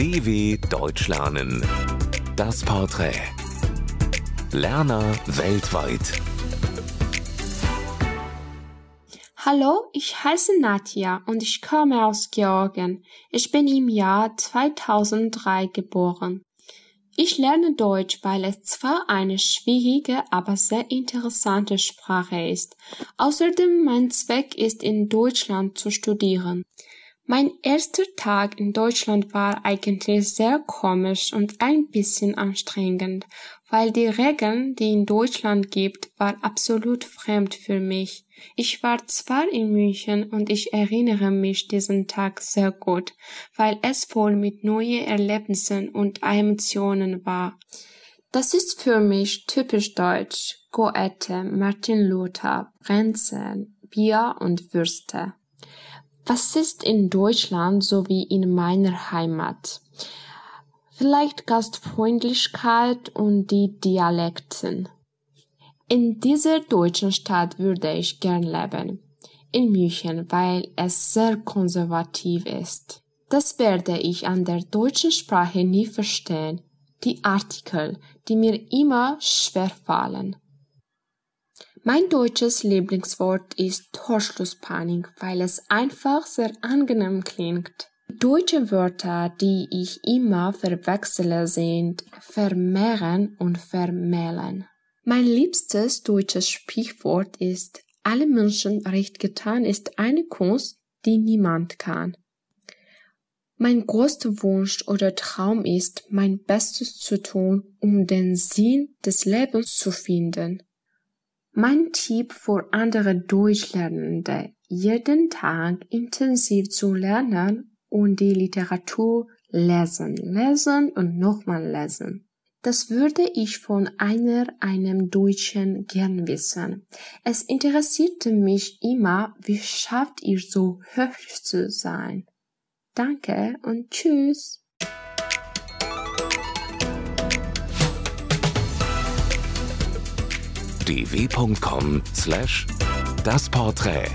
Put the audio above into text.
DW Deutsch lernen. Das Porträt. Lerner weltweit. Hallo, ich heiße Nadja und ich komme aus Georgien. Ich bin im Jahr 2003 geboren. Ich lerne Deutsch, weil es zwar eine schwierige, aber sehr interessante Sprache ist. Außerdem mein Zweck ist, in Deutschland zu studieren. Mein erster Tag in Deutschland war eigentlich sehr komisch und ein bisschen anstrengend, weil die Regeln, die in Deutschland gibt, war absolut fremd für mich. Ich war zwar in München und ich erinnere mich diesen Tag sehr gut, weil es voll mit neuen Erlebnissen und Emotionen war. Das ist für mich typisch deutsch. Goethe, Martin Luther, Brenzel, Bier und Würste. Was ist in Deutschland so wie in meiner Heimat? Vielleicht Gastfreundlichkeit und die Dialekten. In dieser deutschen Stadt würde ich gern leben. In München, weil es sehr konservativ ist. Das werde ich an der deutschen Sprache nie verstehen. Die Artikel, die mir immer schwer fallen. Mein deutsches Lieblingswort ist Torschlusspanik, weil es einfach sehr angenehm klingt. Deutsche Wörter, die ich immer verwechsele, sind vermehren und vermählen. Mein liebstes deutsches Sprichwort ist, alle Menschen recht getan ist eine Kunst, die niemand kann. Mein größter Wunsch oder Traum ist, mein Bestes zu tun, um den Sinn des Lebens zu finden. Mein Tipp für andere Deutschlernende, jeden Tag intensiv zu lernen und die Literatur lesen, lesen und nochmal lesen. Das würde ich von einer, einem Deutschen gern wissen. Es interessierte mich immer, wie schafft ihr so höflich zu sein? Danke und tschüss. dw.com/das Porträt